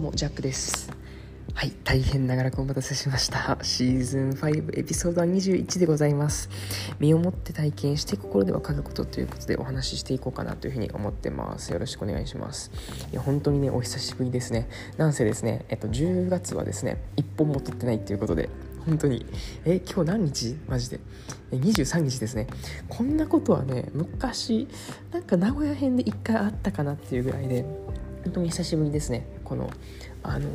うもジャックです。はい大変長らくお待たせしました。シーズン5エピソード21でございます。身をもって体験して心で分かることということでお話ししていこうかなというふうに思ってます。よろしくお願いします。いや本当にねお久しぶりですね。なんせですねえっと10月はですね1本も撮ってないっていうことで本当に。え今日何日？マジで。23日ですね。こんなことはね昔なんか名古屋編で1回あったかなっていうぐらいで本当に久しぶりですね。このあの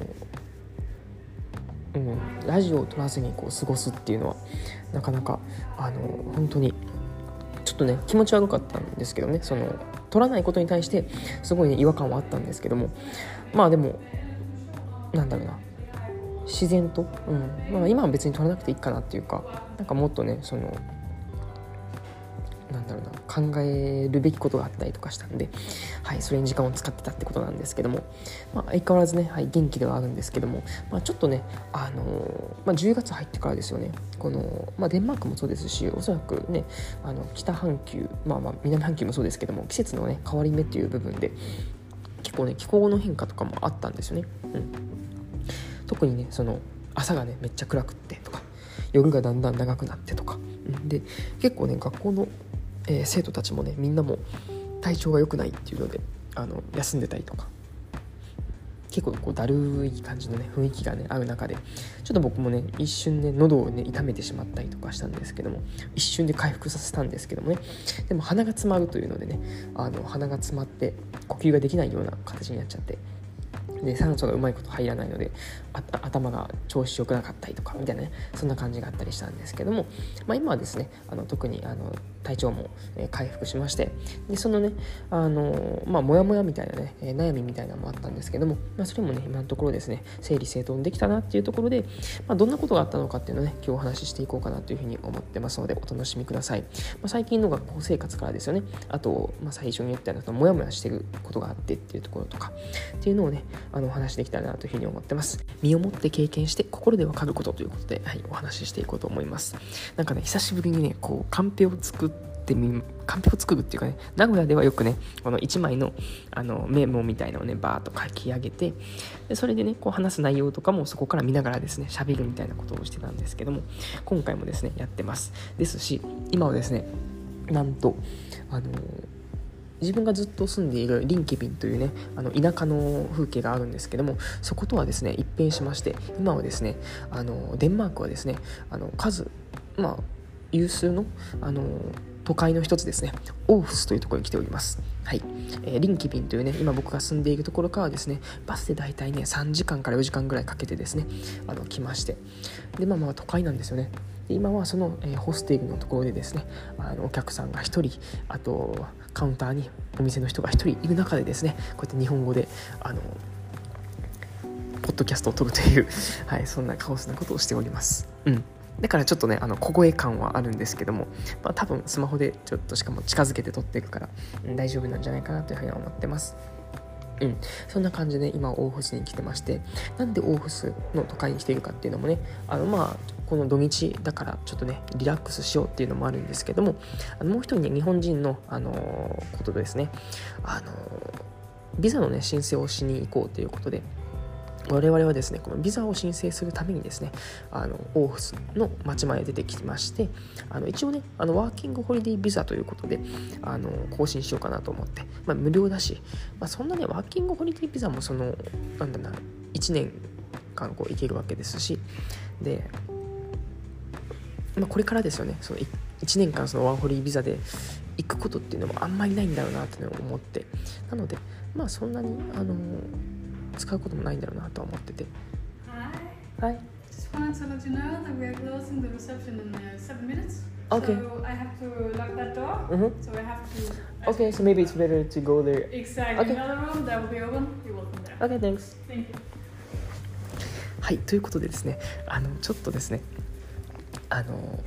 うんラジオを撮らずにこう過ごすっていうのはなかなかあの本当にちょっとね気持ち悪かったんですけどねその撮らないことに対してすごいね違和感はあったんですけどもまあでもなんだろうな自然と、うんまあ、今は別に撮らなくていいかなっていうかなんかもっとねそのなんだろうな考えるべきことがあったりとかしたんで、はい、それに時間を使ってたってことなんですけども、まあ、相変わらずね、はい、元気ではあるんですけども、まあ、ちょっとね、あのー、まあ、10月入ってからですよねこの、まあ、デンマークもそうですしおそらくねあの北半球、まあ、まあ南半球もそうですけども季節のね変わり目っていう部分で結構ね気候の変化とかもあったんですよね。うん特にねその朝がねめっちゃ暗くってとか夜がだんだん長くなってとか、うん、で結構ね学校のえー、生徒たちもねみんなも体調が良くないっていうのであの休んでたりとか。結構こうだるい感じのね雰囲気がねある中でちょっと僕もね一瞬ね喉をね痛めてしまったりとかしたんですけども一瞬で回復させたんですけどもね。でも鼻が詰まるというのでねあの鼻が詰まって呼吸ができないような形になっちゃってで酸素がうまいこと入らないので頭が調子良くなかったりとかみたいなねそんな感じがあったりしたんですけども、まあ、今はですねあの特にあの体調も、え回復しましてでそのねあのまあモヤモヤみたいなね、え悩みみたいなのもあったんですけども、まあ、それもね今のところですね整理整頓できたなっていうところで、まあ、どんなことがあったのかっていうのをね今日お話ししていこうかなというふうに思ってますのでお楽しみください、まあ、最近の学校生活からですよねあと、まあ、最初に言ったようなモヤモヤしてることがあってっていうところとかっていうのをねあのお話できたらなというふうに思ってます。身をもって経験して心でわかることということで、はい、お話ししていこうと思います。なんかね久しぶりにねこうカンペを作ってみカンペを作るっていうかね名古屋ではよくねこの1枚のあのメモみたいのをねバーッと書き上げてでそれでねこう話す内容とかもそこから見ながらですね喋るみたいなことをしてたんですけども今回もですねやってます。ですし今はですねなんとあの自分がずっと住んでいるリンケビンというねあの田舎の風景があるんですけどもそことはですね一変しまして今はですねあのデンマークはですねあの数まあ有数のあの都会の一つですね、オーフスというところに来ております。はい。えー、リンキビンというね、今僕が住んでいるところからですね、バスで大体ね、3時間から4時間ぐらいかけてですね、あの、来まして。で、まあまあ都会なんですよね。で今はその、え、ホステルのところでですね、あのお客さんが1人、あとカウンターにお店の人が1人いる中でですね、こうやって日本語で、あの、ポッドキャストを撮るという、はい、そんなカオスなことをしております。うん。だからちょっとねあの小声感はあるんですけども、まあ、多分スマホでちょっとしかも近づけて撮っていくから、大丈夫なんじゃないかなというふうに思ってますうん、そんな感じで今大星に来てましてなんで大スの都会に来ているかっていうのもねあのまあこの土日だからちょっとねリラックスしようっていうのもあるんですけどもあのもう一人ね日本人の、あの、ことですね、あの、ビザのね申請をしに行こうということで我々はですね、このビザを申請するためにですね、あの、オーフスの町前出てきまして、あの、一応ね、あの、ワーキングホリデービザということで、あの、更新しようかなと思って、まあ、無料だし、まあ、そんなね、ワーキングホリデービザもその、なんだな、1年間こう、いけるわけですし、で、まあ、これからですよね、その1年間そのワーホリービザで行くことっていうのもあんまりないんだろうなって思って、なので、まあ、そんなに、あの、使うこともないんだろうなとは思ってて。はい。Just wanted to let you know that we are closing the reception in uh, seven minutes. Okay. So I have to lock that door. Mm-hmm. So I have to. Okay, so maybe it's better to go there. Exactly. Okay. Another room that will be open. You're welcome there. Okay, thanks. Thank you. はいということでですねあのちょっとですねあの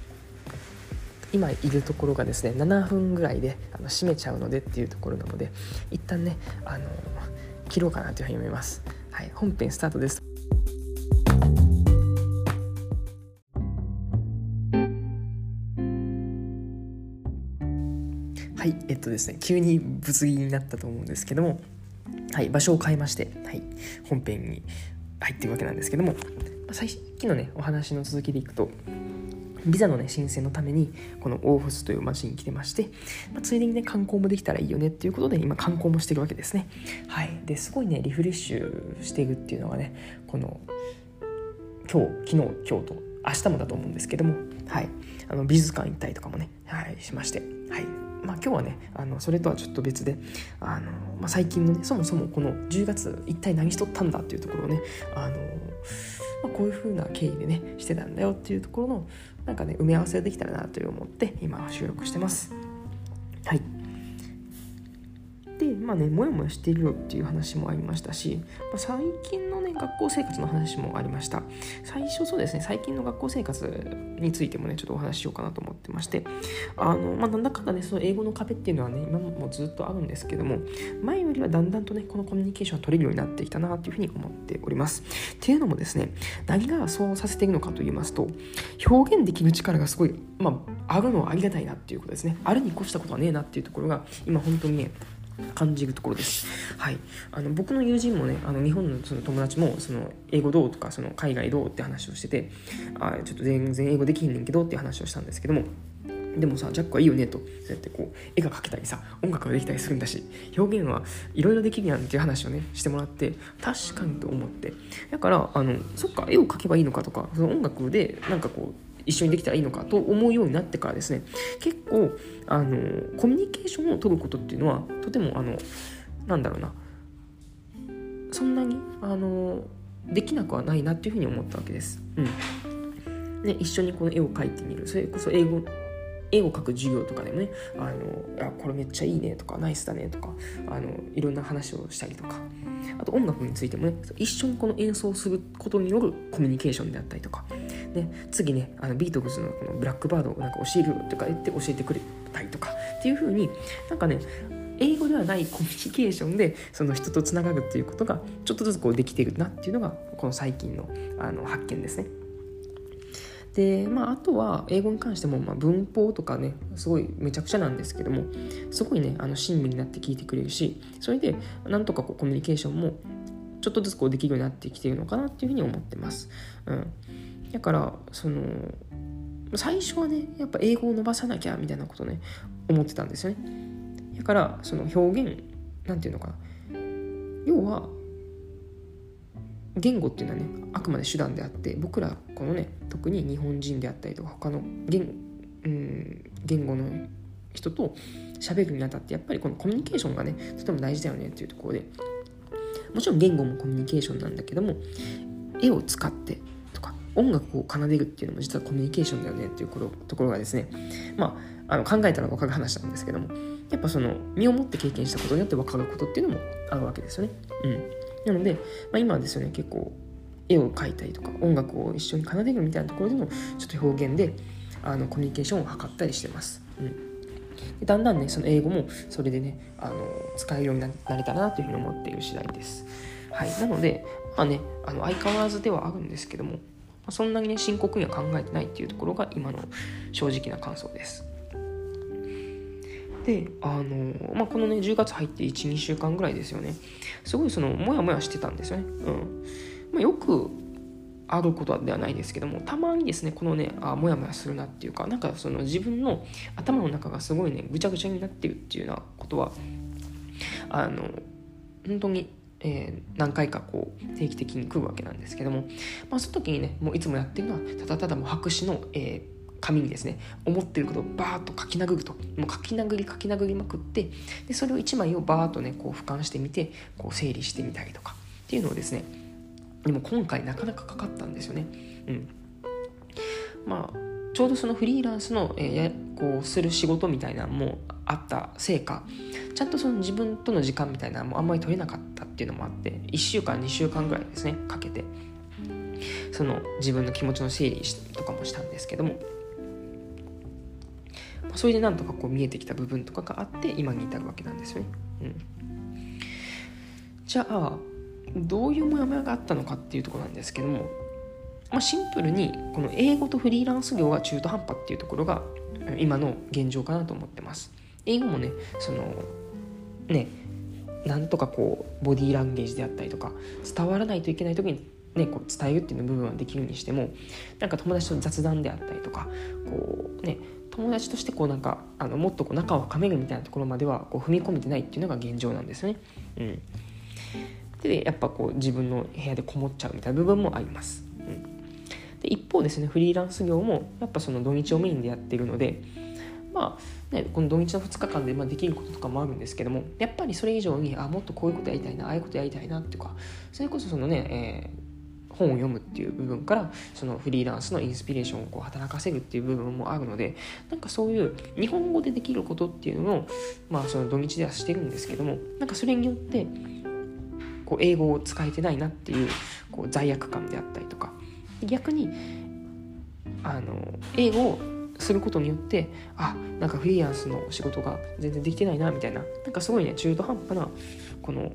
今いるところがですね7分ぐらいであの閉めちゃうのでっていうところなので一旦ねあの切ろうかなというふうに思います。はい、本編スタートです。はい、えっとですね、急にぶつ切りになったと思うんですけども、はい、場所を変えまして、はい、本編に入っていくわけなんですけども、まあ、最近のねお話の続きでいくとビザのね申請のためにこのオーフスという街に来てまして、まあ、ついでにね観光もできたらいいよねっていうことで今観光もしてるわけですね。はい。ですごいねリフレッシュしていくっていうのがねこの今日昨日今日と明日もだと思うんですけども。はい。あの美術館行ったりとかもねはいしまして。はい。まあ、今日はねあのそれとはちょっと別であの、まあ、最近のねそもそもこの10月一体何しとったんだっていうところをねあの、まあ、こういう風な経緯でねしてたんだよっていうところのなんかね埋め合わせができたらなという思って今収録してます。はい。でまあねモヤモヤしているよっていう話もありましたし、まあ、最近のね学校生活の話もありました。最初そうですね最近の学校生活についてもねちょっとお話ししようかなと思ってまして。あの、まあ、なんだかんだねその英語の壁っていうのはね今もずっとあるんですけども前よりはだんだんとねこのコミュニケーションが取れるようになってきたなというふうに思っております。っていうのもですね何がそうさせているのかと言いますと表現できる力がすごい、まあ、あるのはありがたいなっていうことですね。あるに越したことはねえなっていうところが今本当にね感じるところです。はい、あの僕の友人もねあの日本のその友達もその英語どうとかその海外どうって話をしててあちょっと全然英語できひんねんけどって話をしたんですけどもでもさジャックはいいよねと。そうやってこう絵が描けたりさ音楽ができたりするんだし表現はいろいろできるやんっていう話をねしてもらって確かにと思って。だからあのそっか絵を描けばいいのかとかその音楽でなんかこう一緒にできたらいいのかと思うようになってからですね。結構あのコミュニケーションを取ることっていうのはとてもあのなんだろうな。そんなにあのできなくはないなっていうふうに思ったわけです。うん。ね、一緒にこの絵を描いてみる。それこそ英語絵を描く授業とかでもねあのあこれめっちゃいいねとかナイスだねとかあのいろんな話をしたりとか。あと音楽についてもね一緒にこの演奏することによるコミュニケーションであったりとか、ね、次ねあのビートルズのこのブラックバードをなんか教えるよとか言って教えてくれたりとかっていう風になんかね英語ではないコミュニケーションでその人とつながるっていうことがちょっとずつこうできてるなっていうのがこの最近のあの発見ですね。でまあ、あとは英語に関しても、まあ、文法とかねすごいめちゃくちゃなんですけどもすごいねあの親身になって聞いてくれるしそれでなんとかこうコミュニケーションもちょっとずつこうできるようになってきているのかなっていうふうに思ってます。うん、だからその最初はねやっぱ英語を伸ばさなきゃみたいなことね思ってたんですよね。だからその表現なんていうのかな要は言語っていうのはねあくまで手段であって僕らこのね特に日本人であったりとか他の言,、うん、言語の人と喋るにあたってやっぱりこのコミュニケーションがねとても大事だよねっていうところでもちろん言語もコミュニケーションなんだけども絵を使って音楽を奏でるっていうのも実はコミュニケーションだよねっていうところがですねまああの考えたら分かる話なんですけどもやっぱその身をもって経験したことによって分かることっていうのもあるわけですよね。うんなので、まあ、今はですね結構絵を描いたりとか音楽を一緒に奏でるみたいなところでのちょっと表現であのコミュニケーションを図ったりしてます。うんでだんだんねその英語もそれでねあの使えるようになれたらなというふうに思っている次第です。はい、なのでまあねあの相変わらずではあるんですけども、そんなにね深刻には考えてないっていうところが今の正直な感想です。であの、まあ、このね10月入って12週間ぐらいですよね。すごいそのモヤモヤしてたんですよね、うん。まあ、よくあることではないですけどもたまにですねこのねあモヤモヤするなっていうかなんかその自分の頭の中がすごいねぐちゃぐちゃになってるっていうようなことはあの本当にえー、何回かこう定期的に来るわけなんですけども、まあ、その時にねもういつもやってるのはただただもう白紙の、えー、紙にですね思ってることをバーッと書き殴るともう書き殴り書き殴りまくってでそれを1枚をバーッとねこう俯瞰してみてこう整理してみたりとかっていうのをですねでも今回なかなかかかったんですよね。うん、まあちょうどそのフリーランスの、えー、こうする仕事みたいなのもあったせいかちゃんとその自分との時間みたいなのもあんまり取れなかったっていうのもあって1週間2週間ぐらいですねかけてその自分の気持ちの整理とかもしたんですけどもそれでなんとかこう見えてきた部分とかがあって今に至るわけなんですよね。うん、じゃあどういうモヤモヤがあったのかっていうとこなんですけども、まあ、シンプルにこの英語とフリーランス業が中途半端っていうところが今の現状かなと思ってます。英語もねそのねなんとかこうボディーランゲージであったりとか伝わらないといけない時に、ね、こう伝えるっていう部分はできるにしてもなんか友達と雑談であったりとかこう、ね、友達としてこうなんかあのもっとこう仲を深めるみたいなところまではこう踏み込めてないっていうのが現状なんですね。うんでやっぱこう自分の部屋でこもっちゃうみたいな部分もあります。うん、で一方ですねフリーランス業もやっぱその土日をメインでやってるのでまあね、この土日の2日間でまできることとかもあるんですけどもやっぱりそれ以上にあもっとこういうことやりたいなああいうことやりたいなとかそれこそそのね、えー、本を読むっていう部分からそのフリーランスのインスピレーションをこう働かせるっていう部分もあるのでなんかそういう日本語でできることっていうのを、まあ、その土日ではしてるんですけどもなんかそれによってこう英語を使えてないなっていうこう罪悪感であったりとか逆にあの英語をすることによってあなんかフリーランスの仕事が全然できてないなみたいな。なんかすごいね中途半端なこの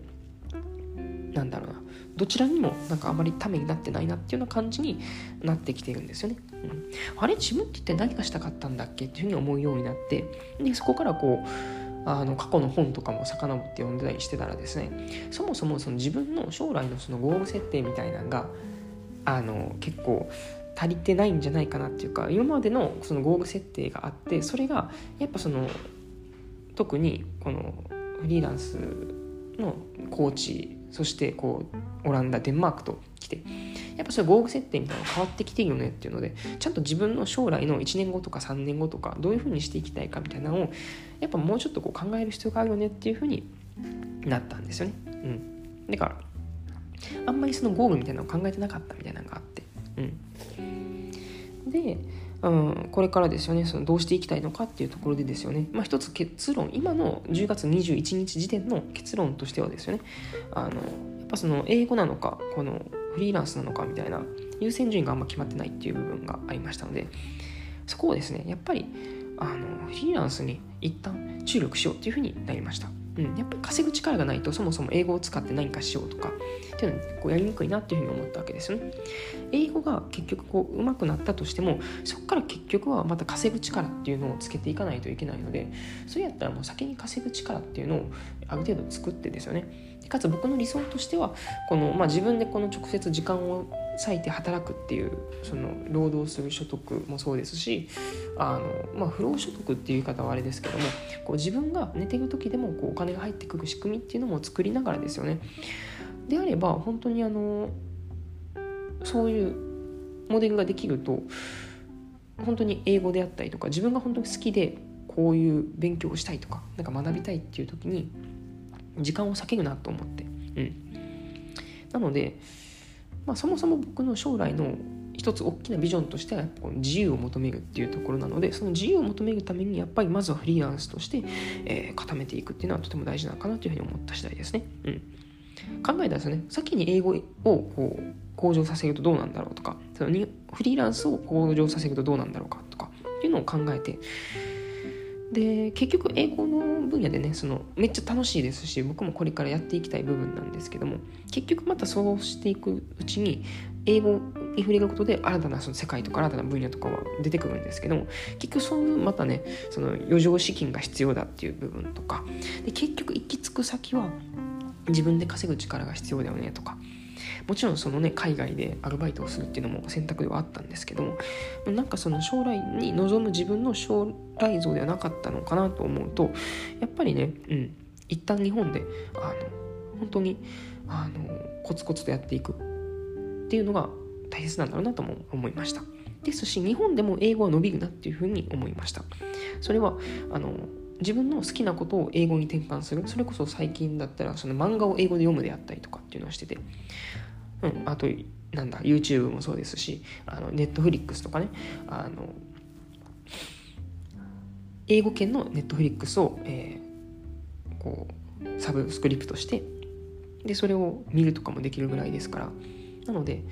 なんだろうな。どちらにもなんかあまりためになってないなっていうような感じになってきているんですよね。うん、あれ自分って一体何がしたかったんだっけっていうふうに思うようになってでそこからこうあの過去の本とかも遡って読んでたりしてたらですねそもそもその自分の将来のそのゴール設定みたいなのがあの結構足りてないんじゃないかなっていうか今までのそのゴール設定があってそれがやっぱその特にこのフリーランスのコーチそしてこうオランダデンマークと来てやっぱそれゴール設定みたいなの変わってきてるよねっていうのでちゃんと自分の将来の1年後とか3年後とかどういうふうにしていきたいかみたいなのをやっぱもうちょっとこう考える必要があるよねっていうふうになったんですよね。うん、だからあんまりそのゴールみたいなのを考えてなかったみたいなのがあって。うん。で、うん、これからですよね。そのどうしていきたいのかっていうところでですよね、まあ、一つ結論今の10月21日時点の結論としてはですよね。あのやっぱその英語なのかこのフリーランスなのかみたいな優先順位があんま決まってないっていう部分がありましたのでそこをですねやっぱりあのフリーランスに一旦注力しようっていうふうになりました。うん、やっぱり稼ぐ力がないとそもそも英語を使って何かしようとかっていうのこうやりにくいなっていうふうに思ったわけですよね。英語が結局こう上手くなったとしてもそこから結局はまた稼ぐ力っていうのをつけていかないといけないのでそれやったらもう先に稼ぐ力っていうのをある程度作ってですよね。かつ僕の理想としてはこの、まあ、自分でこの直接時間を割いて働くっていうその労働する所得もそうですしあの、まあ、不労所得っていう言い方はあれですけどもこう自分が寝てる時でもこうお金が入ってくる仕組みっていうのも作りながらですよね。であれば本当にあのそういうモデルができると本当に英語であったりとか自分が本当に好きでこういう勉強をしたいとかなんか学びたいっていう時に時間を割けるなと思って、うん、なのでまあ、そもそも僕の将来の一つ大きなビジョンとしてはこの自由を求めるっていうところなのでその自由を求めるためにやっぱりまずはフリーランスとして、えー、固めていくっていうのはとても大事なのかなというふうに思った次第ですね。うん、考えたらですね先に英語をこう向上させるとどうなんだろうとかそのフリーランスを向上させるとどうなんだろうかとかっていうのを考えてで結局英語の分野でねそのめっちゃ楽しいですし僕もこれからやっていきたい部分なんですけども結局またそうしていくうちに英語に触れることで新たなその世界とか新たな分野とかは出てくるんですけども結局そういうまたねその余剰資金が必要だっていう部分とかで結局行き着く先は自分で稼ぐ力が必要だよねとかもちろんそのね海外でアルバイトをするっていうのも選択ではあったんですけどもなんかその将来に望む自分の将来像ではなかったのかなと思うとやっぱりねうん一旦日本であの本当にあのコツコツとやっていくっていうのが大切なんだろうなとも思いました。ですし日本でも英語は伸びるなっていうふうに思いました。それはあの自分の好きなことを英語に転換する。それこそ最近だったらその漫画を英語で読むであったりとかっていうのをしてて。うん、あとなんだ YouTube もそうですしあの Netflix とかね。あの英語圏の Netflix を、えー、こうサブスクリプトして。でそれを見るとかもできるぐらいですから。なので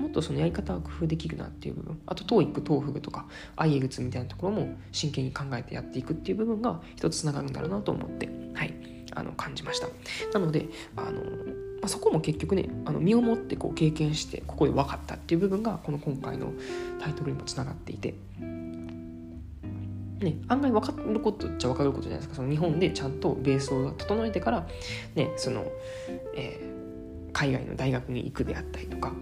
もっとそのやり方は工夫できるなっていう部分。あと TOEIC、TOEFL とか IELTS みたいなところも真剣に考えてやっていくっていう部分が一つつながるんだろうなと思ってはいあの感じました。なのであのまあ、そこも結局ねあの身をもってこう経験してここで分かったっていう部分がこの今回のタイトルにもつながっていて。ね、案外分かることっちゃ分かることじゃないですか。その日本でちゃんとベースを整えてから、ねそのえー、海外の大学に行くであったりとか、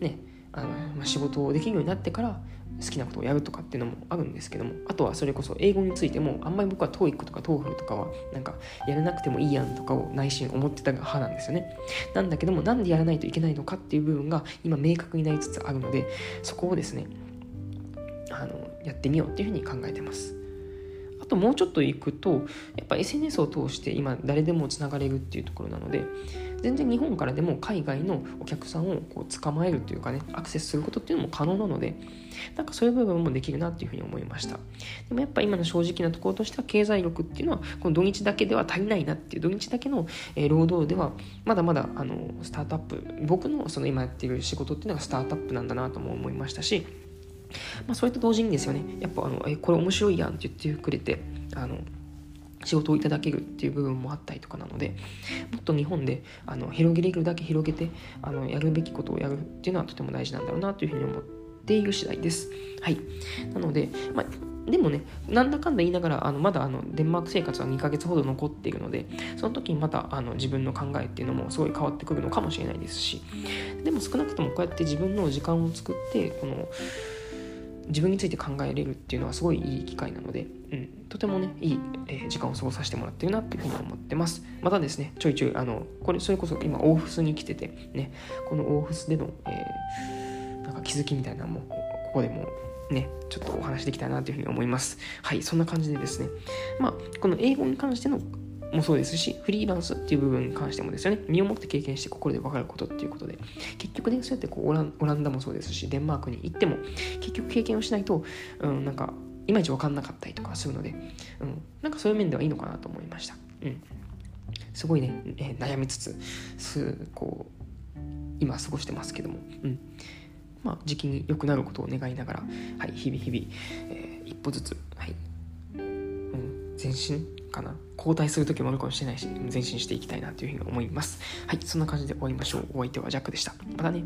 ねあのまあ、仕事をできるようになってから好きなことをやるとかっていうのもあるんですけどもあとはそれこそ英語についてもあんまり僕は TOEIC とか TOEFL とかはなんかやらなくてもいいやんとかを内心思ってた派なんですよね。なんだけどもなんでやらないといけないのかっていう部分が今明確になりつつあるのでそこをですねあのやってみようっていうふうに考えてます。あともうちょっと行くとやっぱ SNS を通して今誰でもつながれるっていうところなので全然日本からでも海外のお客さんをこう捕まえるというかねアクセスすることっていうのも可能なのでなんかそういう部分もできるなっていうふうに思いました。でもやっぱ今の正直なところとしては経済力っていうのはこの土日だけでは足りないなっていう土日だけの労働ではまだまだあのスタートアップ僕のその今やっている仕事っていうのがスタートアップなんだなとも思いましたしまあ、それと同時にですよねやっぱあのえこれ面白いやんって言ってくれてあの仕事をいただけるっていう部分もあったりとかなのでもっと日本であの広げれるだけ広げてあのやるべきことをやるっていうのはとても大事なんだろうなというふうに思っている次第です。はい、なので、まあ、でもね、なんだかんだ言いながら、あのまだあのデンマーク生活は2ヶ月ほど残っているので、その時にまたあの自分の考えっていうのもすごい変わってくるのかもしれないですし、でも少なくともこうやって自分の時間を作って、この自分について考えれるっていうのはすごいいい機会なので、うん、とてもねいい、えー、時間を過ごさせてもらってるなっていうふうに思ってますまたですねちょいちょいあのこれそれこそ今オーフスに来ててねこのオーフスでの、えー、なんか気づきみたいなのもここでもね、ちょっとお話できたらなというふうに思います。はい、そんな感じでですね、まあ、この英語に関してのもそうですし、フリーランスっていう部分に関してもですよね、身をもって経験して心で分かることっていうことで、結局ね、そうやってこうオランダもそうですし、デンマークに行っても、結局経験をしないと、うん、なんか、いまいち分かんなかったりとかするので、うん、なんかそういう面ではいいのかなと思いました。うん。すごいね、えー、悩みつつ、すこう、今過ごしてますけども、うん。まあ、時期に良くなることを願いながら、はい、日々日々、えー、一歩ずつ、はい、前進かな？交代する時もあるかもしれないし前進していきたいなというふうに思います。はいそんな感じで終わりましょう。お相手はジャックでした。またね。